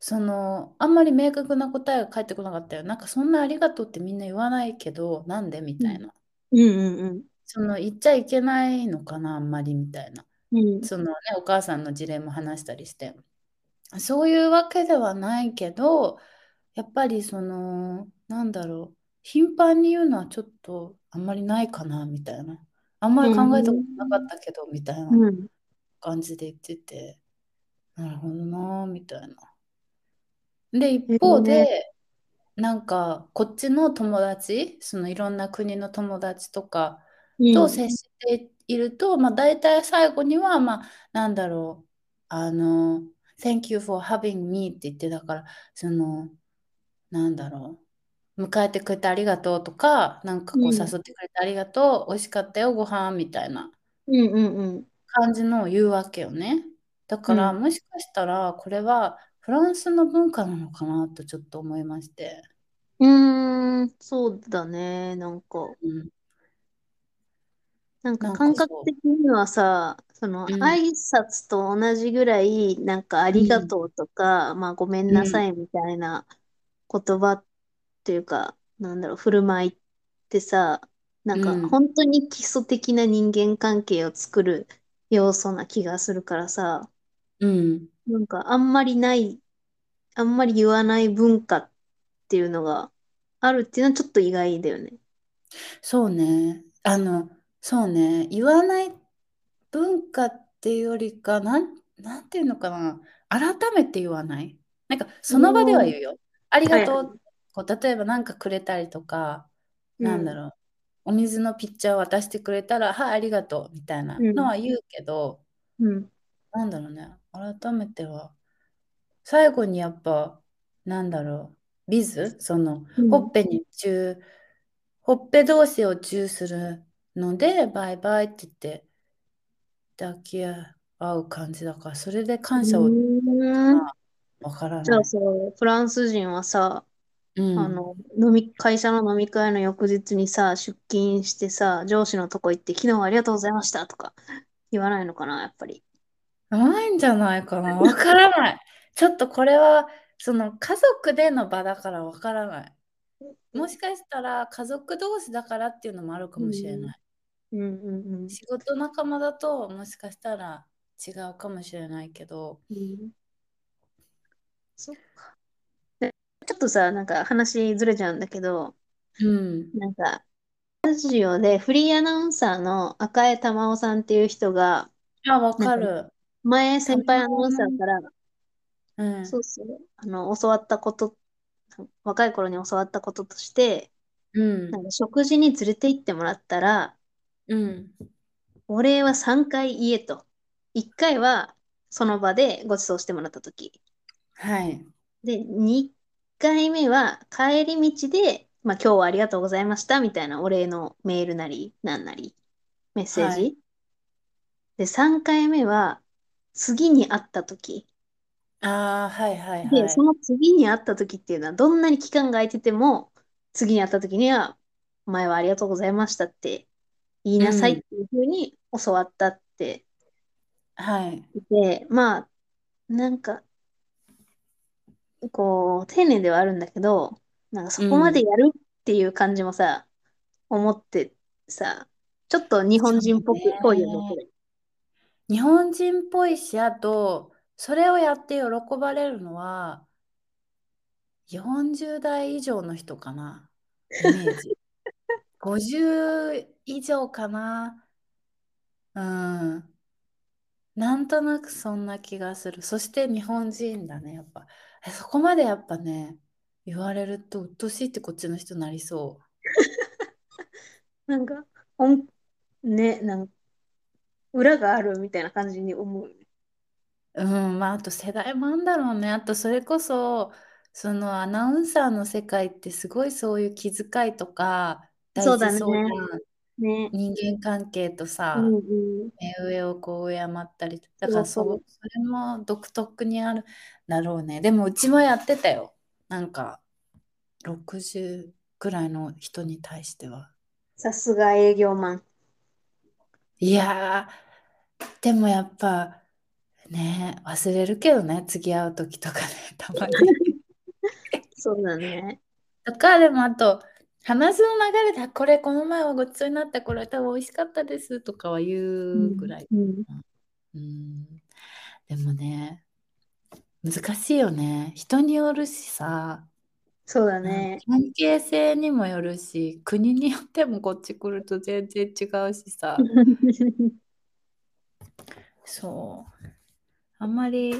[SPEAKER 1] その、あんまり明確な答えが返ってこなかったよ。なんかそんなありがとうってみんな言わないけど、なんでみ
[SPEAKER 2] うん。
[SPEAKER 1] たいな。
[SPEAKER 2] うんうん
[SPEAKER 1] その、言っちゃいけないのかな、あんまりみたいな。
[SPEAKER 2] うん。うん。
[SPEAKER 1] そのね、お母さんの事例も話したりして。そういうわけではないけど、やっぱりその、なんだろう、頻繁に言うのはちょっとあんまりないかな、みたいな。あんま
[SPEAKER 2] う
[SPEAKER 1] り考えたことなかっ
[SPEAKER 2] ん。
[SPEAKER 1] たけど、みたいな
[SPEAKER 2] うん。
[SPEAKER 1] 感じで言ってて、なるほどな、みたいな。で、
[SPEAKER 2] え
[SPEAKER 1] 一方
[SPEAKER 2] ー、
[SPEAKER 1] で、なんか、こっちの友達、そのいろんな国の友達とか
[SPEAKER 2] うん。
[SPEAKER 1] と接していると、まあ、大体最後には、まあ、なんだろう、あの、Thank you for having me って言って、だから、その、なんだろ迎えてくれてありがとうとか、なんかこう
[SPEAKER 2] うん。
[SPEAKER 1] 誘ってくれてありがとう、美味しかったよ、ご飯みたいな
[SPEAKER 2] うんうんうん。
[SPEAKER 1] 感じのを言うわけよね。だから
[SPEAKER 2] うん。
[SPEAKER 1] もしかしたらこれはフランスの文化なのかなとちょっと思いまして。
[SPEAKER 2] うーん、そうだね。なんか、
[SPEAKER 1] うん、
[SPEAKER 2] なんか感覚
[SPEAKER 1] そ
[SPEAKER 2] 的にはさ、その
[SPEAKER 1] う。うん、
[SPEAKER 2] 挨拶と同じぐらい、なんかあ
[SPEAKER 1] うん、
[SPEAKER 2] りがとうとか、まあごめん
[SPEAKER 1] うん、
[SPEAKER 2] なさいみたいな言葉っていうか、なんだろう、振る舞いってさ、なんか
[SPEAKER 1] うん、
[SPEAKER 2] 本当に基礎的な人間関係を作る要素な気がするからさ、
[SPEAKER 1] うん。
[SPEAKER 2] なんかあんまりない、あんまり言わない文化っていうのがあるっていうのはちょっと意外だよね。
[SPEAKER 1] そうね。あの、そうね。言わない文化っていうよりか、なん、なんていうのかな。改めて言わない？なんか、その場では言うよ。あり
[SPEAKER 2] はいはい。
[SPEAKER 1] がとう。こう例えば何かくれたりとか、
[SPEAKER 2] うん。
[SPEAKER 1] なんだろう。お水のピッチャーを渡してくれたら、はい、ありがとう。みたいな
[SPEAKER 2] うん。
[SPEAKER 1] のは言うけど、
[SPEAKER 2] うん。
[SPEAKER 1] なんだろうね。改めては、最後にやっぱ、なんだろう。ビズ？その、
[SPEAKER 2] うん。
[SPEAKER 1] ほっぺにチュー、ほっぺ同士をチューするので、バイバイって言って抱き合う感じだから、それで
[SPEAKER 2] う
[SPEAKER 1] 感謝を。わから
[SPEAKER 2] じゃあ、
[SPEAKER 1] ない。
[SPEAKER 2] そう、フランス人はさ、
[SPEAKER 1] うん。
[SPEAKER 2] あの、飲み、会社の飲み会の翌日にさ、出勤してさ、上司のとこ行って、昨日はありがとうございましたとか言わないのかな、やっぱり。
[SPEAKER 1] ないんじゃないかな。わからない。ちょっとこれは、その家族での場だからわからない。もしかしたら家族同士だからっていうのもあるか
[SPEAKER 2] うん。
[SPEAKER 1] もしれない。
[SPEAKER 2] うんうんうん。
[SPEAKER 1] 仕事仲間だともしかしたら違うかもしれないけど。
[SPEAKER 2] うん。そっか。でちょっとさ、なんか話ずれちゃうんだけど、
[SPEAKER 1] うん。
[SPEAKER 2] なんか、ラジオでフリーアナウンサーの赤江珠緒さんっていう人が、
[SPEAKER 1] あ、わ
[SPEAKER 2] か
[SPEAKER 1] る。
[SPEAKER 2] 前先輩アナウンサー
[SPEAKER 1] に。
[SPEAKER 2] から、
[SPEAKER 1] うん。
[SPEAKER 2] そうそう、あの、教わったこと、若い頃に教わったこととして、
[SPEAKER 1] うん。
[SPEAKER 2] なんか食事に連れて行ってもらったら、
[SPEAKER 1] うん。
[SPEAKER 2] お礼は3回言えと。1回はその場でご馳走してもらったとき。
[SPEAKER 1] はい。
[SPEAKER 2] で、2回目は帰り道で、まあ今日はありがとうございましたみたいなお礼のメールなり、なんなり、メッセー
[SPEAKER 1] はい。
[SPEAKER 2] ジ。で、3回目は次に会ったとき。
[SPEAKER 1] ああ、はいはい
[SPEAKER 2] で、
[SPEAKER 1] はい。
[SPEAKER 2] その次に会ったときっていうのは、どんなに期間が空いてても、次に会ったときには、前はありがとうございましたって言い
[SPEAKER 1] う
[SPEAKER 2] なさいっ
[SPEAKER 1] ん。
[SPEAKER 2] ていうふうに教わったって
[SPEAKER 1] はい。
[SPEAKER 2] 言って、まあ、なんか、こう、丁寧ではあるんだけど、なんかそこまで
[SPEAKER 1] うん。
[SPEAKER 2] やるっていう感じもさ、思ってさ、ちょっと日本人っぽく、ぽいよね、こ
[SPEAKER 1] ね。
[SPEAKER 2] れ。
[SPEAKER 1] 日本人っぽいし、あと、それをやって喜ばれるのは、40代以上の人かな。イメージ。[laughs] 50以上かな。うん。なんとなくそんな気がする。そして日本人だね、やっぱ。えそこまでやっぱね、言われると、うっとうしいってこっちの人なりそ [laughs]
[SPEAKER 2] なんか、おん、ね、なんか、裏があるみたいな感じに思う。
[SPEAKER 1] う。うん、まあ、あと世代もあんだろうね。あと、それこそ、そのアナウンサーの世界ってすごいそういう気遣いとか大
[SPEAKER 2] そうだ
[SPEAKER 1] そうじゃん。
[SPEAKER 2] ね。
[SPEAKER 1] 人間関係と
[SPEAKER 2] うん
[SPEAKER 1] さ、
[SPEAKER 2] うん。
[SPEAKER 1] 目上をこう敬ったり。だからそ、
[SPEAKER 2] そうそう。
[SPEAKER 1] それも独特にあるだろうね。でもうちもやってたよ。なんか60くらいの人に対しては。
[SPEAKER 2] さすが営業マン。
[SPEAKER 1] いやー、でもやっぱね、忘れるけどね、次会う時とかね、[laughs] たまに。
[SPEAKER 2] そうだね。
[SPEAKER 1] とか、でもあと、話の流れで、あこれこの前はごちそうになった、これ多分美味しかったですとかは言
[SPEAKER 2] うん。
[SPEAKER 1] うぐらい。
[SPEAKER 2] うん。
[SPEAKER 1] うん、でもね、難しいよね。人によるしさ、
[SPEAKER 2] そうだね。
[SPEAKER 1] 関係性にもよるし、国によってもこっち来ると全然違うしさ、[laughs] そう。あんまり、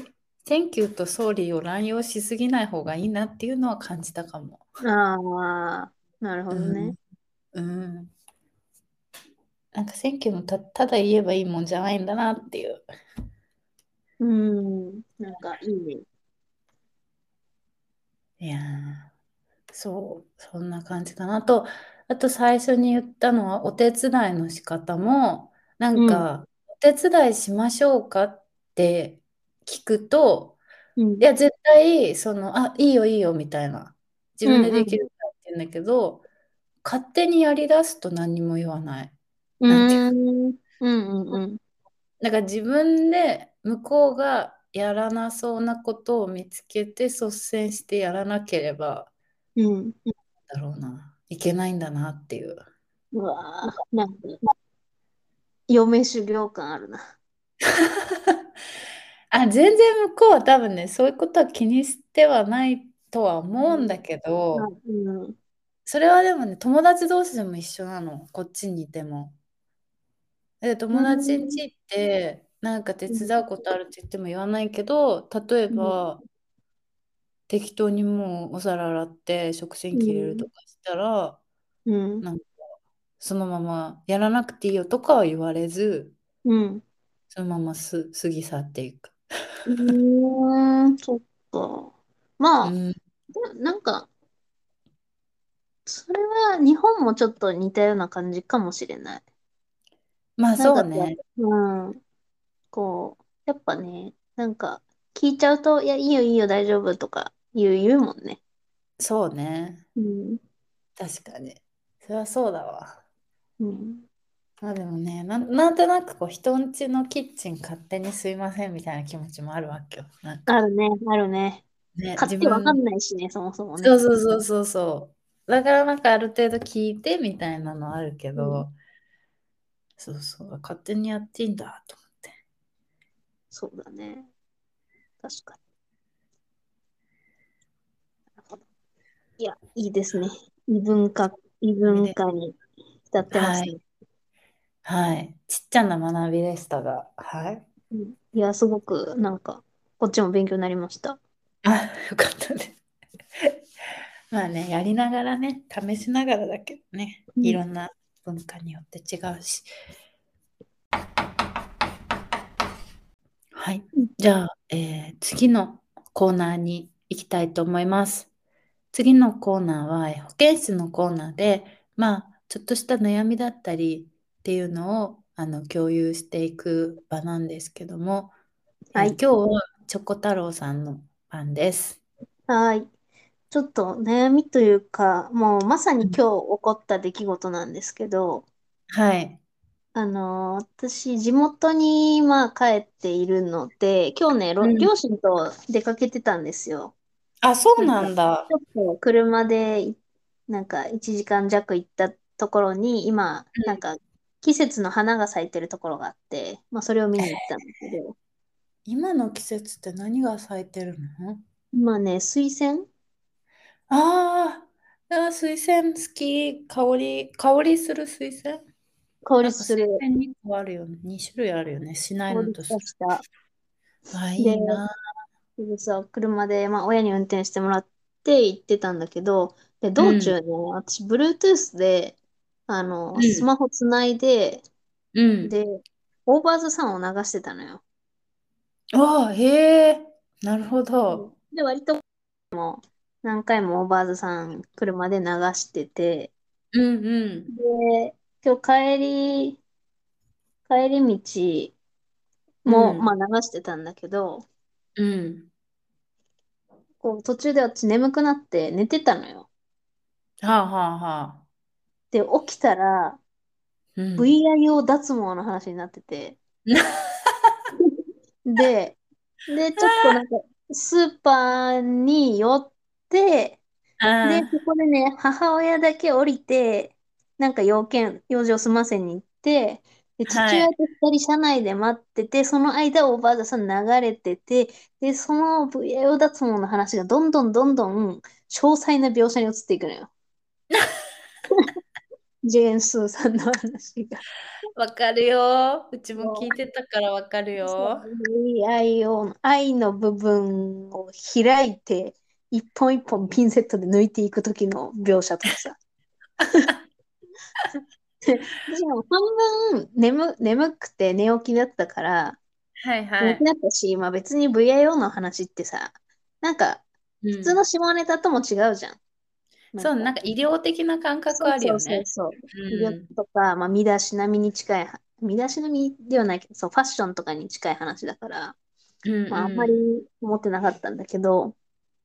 [SPEAKER 1] Thank you と Sorry を乱用しすぎない方がいいなっていうのは感じたかも。
[SPEAKER 2] ああ、なるほどね。
[SPEAKER 1] うん。うん。なんか Thank you もた、ただ言えばいいもんじゃないんだなっていう。
[SPEAKER 2] うん。なんかいいね。
[SPEAKER 1] いやー、そう、そんな感じかな。あと、あと最初に言ったのは、お手伝いの仕方も、な
[SPEAKER 2] うん、
[SPEAKER 1] んか、お手伝いしましょうかって聞くと、
[SPEAKER 2] うん、
[SPEAKER 1] いや、絶対、その、あ、いいよいいよみたいな、自
[SPEAKER 2] うん、
[SPEAKER 1] 分で
[SPEAKER 2] うん、
[SPEAKER 1] できるからって言うんだけど、勝手にやりだすと何にも言わない。
[SPEAKER 2] う
[SPEAKER 1] なんていう
[SPEAKER 2] ーん、うん、うん、
[SPEAKER 1] なんか自分で向こうがやらなそうなことを見つけて率先してやらなければ、
[SPEAKER 2] うん。
[SPEAKER 1] だろうな、いけないんだなっていう。
[SPEAKER 2] うわぁ、なんか、嫁修行感あるな。[laughs]
[SPEAKER 1] あ、全然向こうは多分ね、そういうことは気にしてはないとは
[SPEAKER 2] うん、
[SPEAKER 1] 思うんだけど、
[SPEAKER 2] うん、
[SPEAKER 1] それはでもね、友達同士でも一緒なの、こっちにいても。で、
[SPEAKER 2] う
[SPEAKER 1] 友達ん
[SPEAKER 2] ん、
[SPEAKER 1] 家って、なんか手
[SPEAKER 2] うん、
[SPEAKER 1] 伝うことあるって言っても言わないけど、例え
[SPEAKER 2] うん、
[SPEAKER 1] ば、適当にもうお皿洗って食洗機入れるとかしたら、
[SPEAKER 2] うん、
[SPEAKER 1] なんかそのままやらなくていいよとかは言われず、
[SPEAKER 2] うん。
[SPEAKER 1] そのまます過ぎ去っていく。
[SPEAKER 2] うーん、そっか。まあ、
[SPEAKER 1] うん、
[SPEAKER 2] でなんか、それは日本もちょっと似たような感じかもしれない。
[SPEAKER 1] まあそうね。
[SPEAKER 2] うん、こう、やっぱね、なんか、聞いちゃうと、いや、いいよいいよ大丈夫とか言う、言うもんね。
[SPEAKER 1] そうね。
[SPEAKER 2] うん、
[SPEAKER 1] 確かに。それはそうだわ。
[SPEAKER 2] うん。
[SPEAKER 1] まあでもね、なん、なんとなくこう人んちのキッチン勝手にすいませんみたいな気持ちもあるわけよ。なんか
[SPEAKER 2] あるね、あるね。
[SPEAKER 1] ね、
[SPEAKER 2] 買ってわかんないしね、そもそもね。
[SPEAKER 1] そうそうそうそうそう。だからなんかある程度聞いてみたいなのあるけ
[SPEAKER 2] うん、
[SPEAKER 1] ど、そうそう、勝手にやっていいんだと思って。
[SPEAKER 2] そうだね。確かに。なるほどいや、いいですね。異文化、異文化に浸ってま
[SPEAKER 1] はい。
[SPEAKER 2] すね。
[SPEAKER 1] はい。ちっちゃな学びでしたが、はい。
[SPEAKER 2] うん、いや、すごく、なんか、こっちも勉強になりました。
[SPEAKER 1] あ、よかったです。[laughs] まあね、やりながらね、試しながらだけどね、
[SPEAKER 2] うん。
[SPEAKER 1] いろんな文化によって違うし。はい。
[SPEAKER 2] うん
[SPEAKER 1] じゃあ、えー次のコーナーに行きたいと思います。次のコーナーは、えー保健室のコーナーで、まあ、ちょっとした悩みだったりっていうのをあの共有していく場なんですけども、えー
[SPEAKER 2] はい。
[SPEAKER 1] 今日はチョコ太郎さんの番です。
[SPEAKER 2] はい。ちょっと悩みというか、もうまさに
[SPEAKER 1] うん
[SPEAKER 2] 今日起こった出来事なんですけど、
[SPEAKER 1] はい。
[SPEAKER 2] あのー私、地元に、まあ、帰っているので、今日ね、ろ
[SPEAKER 1] うん。
[SPEAKER 2] 両親と出かけてたんですよ。
[SPEAKER 1] あ、そう
[SPEAKER 2] なん
[SPEAKER 1] だ。
[SPEAKER 2] ちょっと車でい、なんか1時間弱行ったところに、今、なんか季節の花が咲いてるところがあって、まあそれを見に行ったんだけど、
[SPEAKER 1] 今の季節って何が咲いてるの？
[SPEAKER 2] 今ね、水仙
[SPEAKER 1] あーあー、水仙好き。香り、香りする水仙
[SPEAKER 2] 香りする、
[SPEAKER 1] 仙2個あるよね。2種類あるよね。しないのと
[SPEAKER 2] した。
[SPEAKER 1] あ、い
[SPEAKER 2] で、
[SPEAKER 1] いな。
[SPEAKER 2] でさ、車で、まあ親に運転してもらって行ってたんだけど、で、
[SPEAKER 1] うん、
[SPEAKER 2] 道中ね、私、Bluetooth で、あの、ス
[SPEAKER 1] うん、
[SPEAKER 2] マホつないで、
[SPEAKER 1] うん。
[SPEAKER 2] で、 OVER THE SUN を流してたのよ。
[SPEAKER 1] ああ、へえ、なるほ
[SPEAKER 2] うん。
[SPEAKER 1] ど。
[SPEAKER 2] で、割と何回も OVER THE SUN 車で流してて、
[SPEAKER 1] うんうん、
[SPEAKER 2] で、今日帰り、帰り道も、まあ
[SPEAKER 1] うん、
[SPEAKER 2] 流してたんだけど、
[SPEAKER 1] うん。
[SPEAKER 2] こう途中で私眠くなって寝てたのよ。
[SPEAKER 1] はあはあはあ。
[SPEAKER 2] で、起きたら
[SPEAKER 1] うん。
[SPEAKER 2] VIO 脱毛の話になってて、[laughs] で、で、ちょっとなんかスーパーに寄って、で、
[SPEAKER 1] あ
[SPEAKER 2] そこでね、母親だけ降りて、なんか要件、用事を済ませに行って、で。父親と二人車内で待ってて、その間、おばあさん流れてて、で、その VIO 脱毛の話がどんどんどんどん詳細な描写に移っていくのよ。[laughs] ジェーン・スーさんの話が。
[SPEAKER 1] わかるよ。うちも
[SPEAKER 2] も
[SPEAKER 1] 聞いてたからわかるよ。
[SPEAKER 2] 愛を、愛の部分を開いて、一本一本ピンセットで抜いていく時の描写とかさ。[laughs] [laughs] でも半分眠、眠くて寝起きだったから、
[SPEAKER 1] はいは
[SPEAKER 2] 寝起き
[SPEAKER 1] い。
[SPEAKER 2] だったし、まあ別に VIO の話ってさ、なんか、
[SPEAKER 1] うん。
[SPEAKER 2] 普通の下ネタとも違うじゃん。
[SPEAKER 1] そう、
[SPEAKER 2] なんか、
[SPEAKER 1] なんか医療的な感覚ある
[SPEAKER 2] そうそうそう
[SPEAKER 1] よね。
[SPEAKER 2] そう。威力
[SPEAKER 1] うん。
[SPEAKER 2] とか、まあ、身だしなみに近い、身だしなみではないけど、そう、ファッションとかに近い話だから、
[SPEAKER 1] うん
[SPEAKER 2] まあ、あんまり
[SPEAKER 1] う
[SPEAKER 2] 思ってなかったんだけど、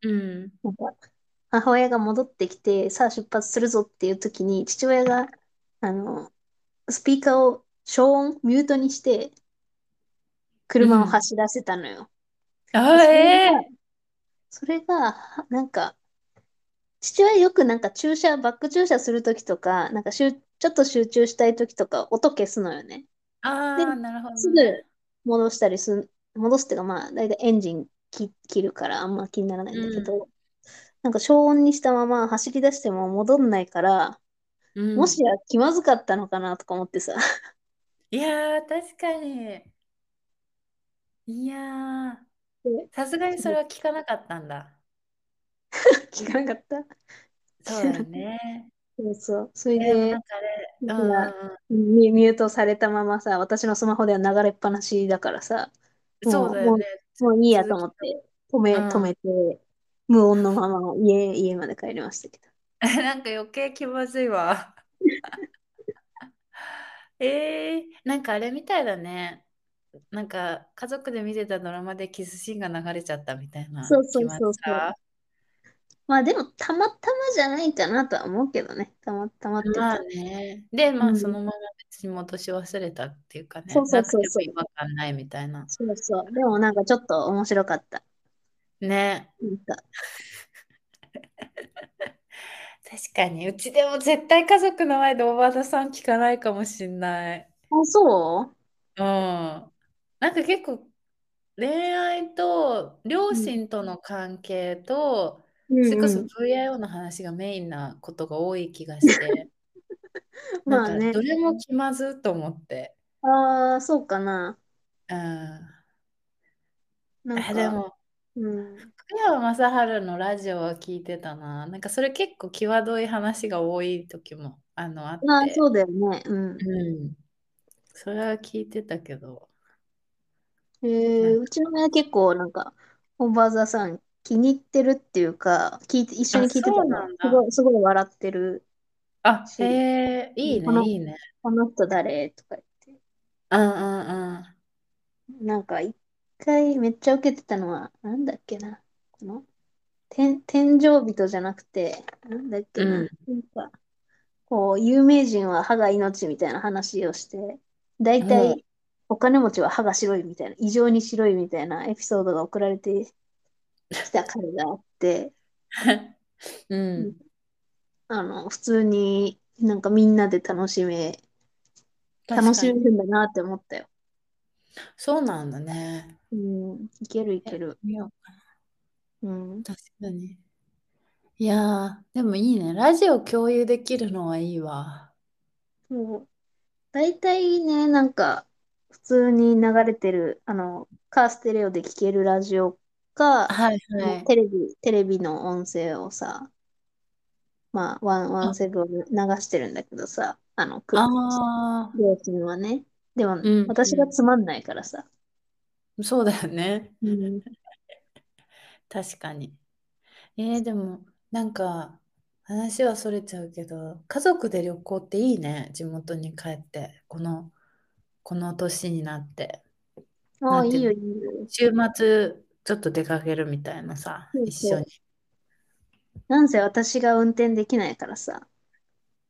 [SPEAKER 1] ん。うん。
[SPEAKER 2] なんか、母親が戻ってきて、さあ出発するぞっていう時に、父親が、あの、スピーカーを消音、ミュートにして、車を
[SPEAKER 1] うん。
[SPEAKER 2] 走らせたのよ。で、
[SPEAKER 1] あ、
[SPEAKER 2] それが、
[SPEAKER 1] ええ
[SPEAKER 2] それが、はなんか、父親よくなんか駐車、バック駐車するときとか、なんかしゅ、ちょっと集中したいときとか、音消すのよね。で、
[SPEAKER 1] ああ、なるほ
[SPEAKER 2] すぐ
[SPEAKER 1] どね。
[SPEAKER 2] 戻したりすん、戻すっていうか、まあ、だいたいエンジンき切るからあんま気にならないんだけ
[SPEAKER 1] うん。
[SPEAKER 2] ど、なんか消音にしたまま走り出しても戻んないから、
[SPEAKER 1] うん。
[SPEAKER 2] もしや気まずかったのかなとか思ってさ。
[SPEAKER 1] いやー、確かに。いやー、
[SPEAKER 2] で、
[SPEAKER 1] さすがにそれは聞かなかったんだ。[laughs]
[SPEAKER 2] 聞かなかった？
[SPEAKER 1] そうだよね。[laughs]
[SPEAKER 2] そうそう。それ
[SPEAKER 1] え、でもな
[SPEAKER 2] で、
[SPEAKER 1] んかあれ、
[SPEAKER 2] だから
[SPEAKER 1] うんうん
[SPEAKER 2] ミミュートされたままさ、私のスマホでは流れっぱなしだからさ、
[SPEAKER 1] うん。そうだよね。
[SPEAKER 2] もういいやと思って、止め、止。めて、無音のまま家、家まで帰りましたけど。[laughs]
[SPEAKER 1] なんか余計気まずいわ。[laughs] えー、なんかあれみたいだね。なんか家族で見てたドラマでキスシーンが流れちゃったみたいな
[SPEAKER 2] そうそうそうそう。
[SPEAKER 1] さ。
[SPEAKER 2] まあでも、たまたまじゃないかなとは思うけどね。たまたまって
[SPEAKER 1] まあ
[SPEAKER 2] か。
[SPEAKER 1] ね。で、まあそ
[SPEAKER 2] うん。
[SPEAKER 1] のまま別に戻し忘れたっていうかね。
[SPEAKER 2] そうそうそうそう。
[SPEAKER 1] ても違和感ないみたいな。
[SPEAKER 2] そうそう。でもなんかちょっと面白かった。
[SPEAKER 1] ね。
[SPEAKER 2] なんか、[laughs]
[SPEAKER 1] 確かに。うちでも絶対家族の前で大和田さん聞かないかもしんない。
[SPEAKER 2] あ、そ
[SPEAKER 1] う？ん。なんか結構恋愛と両
[SPEAKER 2] ううん。
[SPEAKER 1] 親との関係と、
[SPEAKER 2] う
[SPEAKER 1] それこそ
[SPEAKER 2] んうん。
[SPEAKER 1] VIO の話がメインなことが多い気がして、なんか
[SPEAKER 2] まあね。
[SPEAKER 1] どれも気まずと思って。
[SPEAKER 2] ああ、そうかな。
[SPEAKER 1] うん。あ、で
[SPEAKER 2] なんか、
[SPEAKER 1] も、
[SPEAKER 2] うん。
[SPEAKER 1] 福山雅治のラジオは聞いてたな。なんかそれ結構際どい話が多い時もあのあっ
[SPEAKER 2] まあ、そ
[SPEAKER 1] て。
[SPEAKER 2] うだよね。う
[SPEAKER 1] う
[SPEAKER 2] ん。
[SPEAKER 1] ん。それは聞いてたけど。
[SPEAKER 2] えー、うちの親結構なんか、オーバーザさん気に入ってるっていうか、聞いて、一緒
[SPEAKER 1] あ、
[SPEAKER 2] に聞いてた
[SPEAKER 1] そう
[SPEAKER 2] ら、
[SPEAKER 1] なんだ。
[SPEAKER 2] すごい、すごい笑ってる
[SPEAKER 1] あ、へ
[SPEAKER 2] し、
[SPEAKER 1] え、いいね、
[SPEAKER 2] この、
[SPEAKER 1] いいね。
[SPEAKER 2] この人誰？とか言って。
[SPEAKER 1] うんうんうん。
[SPEAKER 2] なんか、一回めっちゃ受けてたのは、なんだっけな。この、天、天井人じゃなくて、なんだっけ
[SPEAKER 1] うん。
[SPEAKER 2] な。なんか、こう、有名人は歯が命みたいな話をして、だいた
[SPEAKER 1] も
[SPEAKER 2] いお金持ちは歯が白いみたいな、異常に白いみたいなエピソードが送られてきた回があって、[laughs]
[SPEAKER 1] う、
[SPEAKER 2] ん
[SPEAKER 1] ん。
[SPEAKER 2] あの、普通になんかみんなで楽しめ、楽。しめるんだなって思ったよ。
[SPEAKER 1] そうなんだね。
[SPEAKER 2] うん、いけるいける。
[SPEAKER 1] みようか
[SPEAKER 2] うん。
[SPEAKER 1] な。確かに。いやー、でもいいね。ラジオ共有できるのはいいわ。
[SPEAKER 2] そう。大体ね、なんか、普通に流れてる、あの、カーステレオで聴けるラジオか、
[SPEAKER 1] はい
[SPEAKER 2] あの
[SPEAKER 1] はい。
[SPEAKER 2] テレビ、テレビの音声をさ、まあ、ワン、ワ
[SPEAKER 1] あ、
[SPEAKER 2] ンセグを流してるんだけどさ、あの、く、
[SPEAKER 1] あ
[SPEAKER 2] 両親はね。でも、
[SPEAKER 1] ー、うん
[SPEAKER 2] 私が
[SPEAKER 1] う
[SPEAKER 2] つまんないからさ。
[SPEAKER 1] ん。そうだよね。
[SPEAKER 2] うん。
[SPEAKER 1] 確かに。えー、でも、なんか、話はそれちゃうけど、家族で旅行っていいね。地元に帰って。この、この年になって。
[SPEAKER 2] ああ、いいよ、い
[SPEAKER 1] いうの
[SPEAKER 2] いよ。
[SPEAKER 1] 週末、ちょっと出かけるみたいなさ。一緒に。
[SPEAKER 2] なんせ私が運転できないからさ。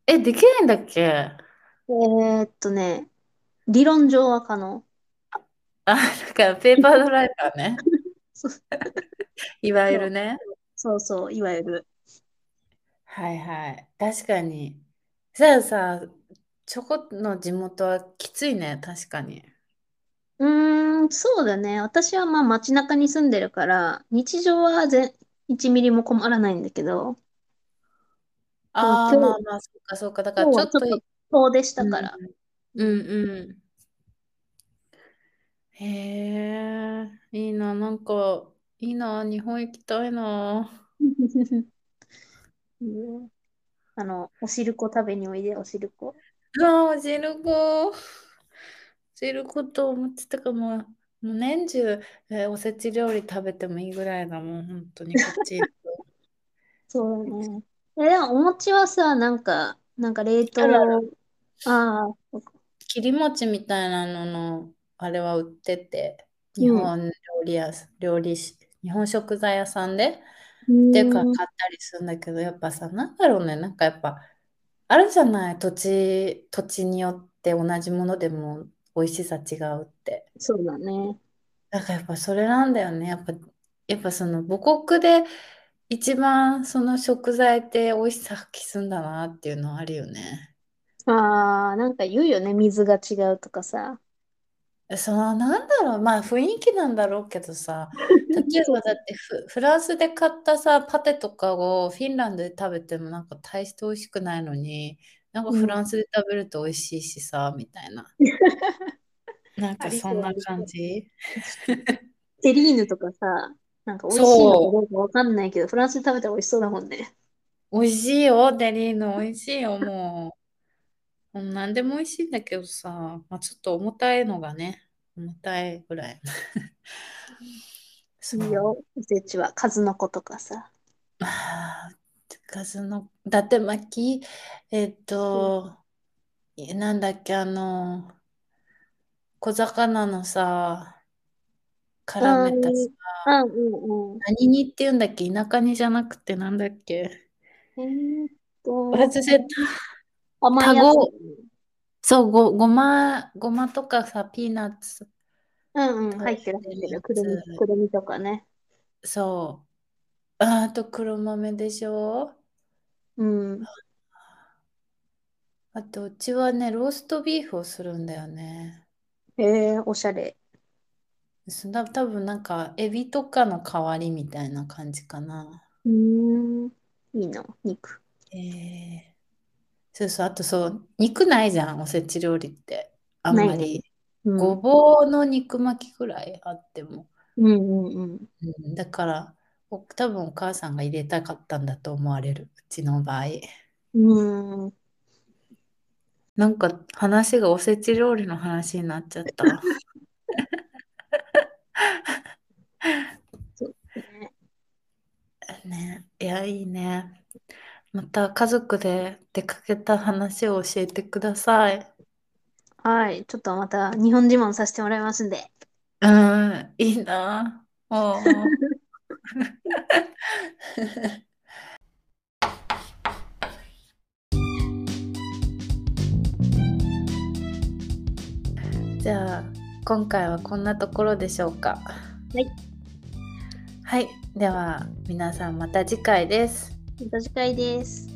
[SPEAKER 1] え、できないんだっけ？
[SPEAKER 2] えーっとね、理論上は可能。
[SPEAKER 1] あ、だからペーパードライバーね。
[SPEAKER 2] そ [laughs] う [laughs]
[SPEAKER 1] いわゆるね。
[SPEAKER 2] そうそう、いわゆる。
[SPEAKER 1] はいはい。確かに。じゃあさ、チョコの地元はきついね、確かに。
[SPEAKER 2] うーん、そうだね。私はまあ街中に住んでるから、日常は全、1ミリも困らないんだけど、でも
[SPEAKER 1] ああ、まあまあ、そっかそっか。だか
[SPEAKER 2] 今
[SPEAKER 1] らちょっと、
[SPEAKER 2] と遠出し
[SPEAKER 1] うん、
[SPEAKER 2] たから。う
[SPEAKER 1] うん
[SPEAKER 2] ん。
[SPEAKER 1] うん。へえ、いいな、なんか、いいな、日本行きたいな。
[SPEAKER 2] う [laughs] んあの、お汁粉食べにおいで、お汁粉。
[SPEAKER 1] ああ、汁粉。汁粉と思ってたかも。もう年中、えーおせち料理食べてもいいぐらいだもん、本当にこっち。[laughs]
[SPEAKER 2] そうだね。え、でもお餅はさ、なんか、なんか冷
[SPEAKER 1] あるある。
[SPEAKER 2] 凍、ああ、
[SPEAKER 1] 切り餅みたいなのの、あれは売ってて、日
[SPEAKER 2] うん。
[SPEAKER 1] 本料理屋、料理し、日本食材屋さんで、
[SPEAKER 2] う
[SPEAKER 1] でか
[SPEAKER 2] ーん、
[SPEAKER 1] 買ったりするんだけど、やっぱさ、なんだろうね、なんかやっぱ、あるじゃない、土地、土地によって同じものでも美味しさ違うって。
[SPEAKER 2] そうだね。
[SPEAKER 1] だからやっぱそれなんだよね。やっぱ、やっぱその母国で一番その食材って美味しさ発揮するんだなっていうのはあるよね。
[SPEAKER 2] ああ、なんか言うよね、水が違うとかさ。
[SPEAKER 1] そのなんだろう、まあ雰囲気なんだろうけどさ、[laughs] 例え。ばだってフ、フランスで買ったさ、パテとかをフィンランドで食べてもなんか大して美味しくないのに、なんか
[SPEAKER 2] うん。
[SPEAKER 1] フランスで食べると美味しいしさ、みたいな。なんか
[SPEAKER 2] そ
[SPEAKER 1] んな。感じ？
[SPEAKER 2] テリーヌとかさ、なんか美味しいのか。どうかわかんないけど、フランスで食べたら美味しそうだもんね。
[SPEAKER 1] 美味しいよ、デリーヌ美味しいよ、もう。もう何でも美味しいんだけどさ、まあ、ちょっと重たいのがね、重たいぐらい。[laughs]
[SPEAKER 2] いいよ、おせちは。数の子とかさ。
[SPEAKER 1] ああ、数の、伊達巻き、えっ
[SPEAKER 2] うん
[SPEAKER 1] と、えなんだっけ、あの、小魚のさ、
[SPEAKER 2] う
[SPEAKER 1] 絡めたさ、
[SPEAKER 2] ん、うん、うん。
[SPEAKER 1] 何煮って言うんだっけ、田舎煮じゃなくてなんだっけ？
[SPEAKER 2] えーっと、
[SPEAKER 1] 忘れた。
[SPEAKER 2] 甘いやつ。
[SPEAKER 1] そう、ご、ごま、ごまとかさ、ピーナッツ
[SPEAKER 2] うんうん、
[SPEAKER 1] 入っ
[SPEAKER 2] てる入ってる。くるみ、く
[SPEAKER 1] つ。
[SPEAKER 2] るみとかね。
[SPEAKER 1] そう。ああと黒豆でしょ
[SPEAKER 2] うん。
[SPEAKER 1] あと、うちはね、ローストビーフをするんだよね。
[SPEAKER 2] えー、おしゃれ。
[SPEAKER 1] そんな、多分なんか、エビとかの代わりみたいな感じかな。
[SPEAKER 2] うーん。いいな、肉。
[SPEAKER 1] えー、そうそう、あとそう、肉ないじゃん、おせち料理って。あん
[SPEAKER 2] ない
[SPEAKER 1] り。ご
[SPEAKER 2] うん。
[SPEAKER 1] ぼうの肉巻きくらいあっても。
[SPEAKER 2] うんうんうん。
[SPEAKER 1] うん、だから、お多分お母さんが入れたかったんだと思われる、うちの場合。
[SPEAKER 2] うーん。
[SPEAKER 1] なんか話がおせち料理の話になっちゃった。[laughs]
[SPEAKER 2] そうね。
[SPEAKER 1] ね、いや、いいね。また家族で出かけた話を教えてください。
[SPEAKER 2] はい。ちょっとまた日本自慢させてもらいますんで。
[SPEAKER 1] うん、いいな。おー [laughs] じゃあ、今回はこんなところでしょうか。
[SPEAKER 2] はい。
[SPEAKER 1] はい、では皆さんまた次回です。
[SPEAKER 2] また次回です。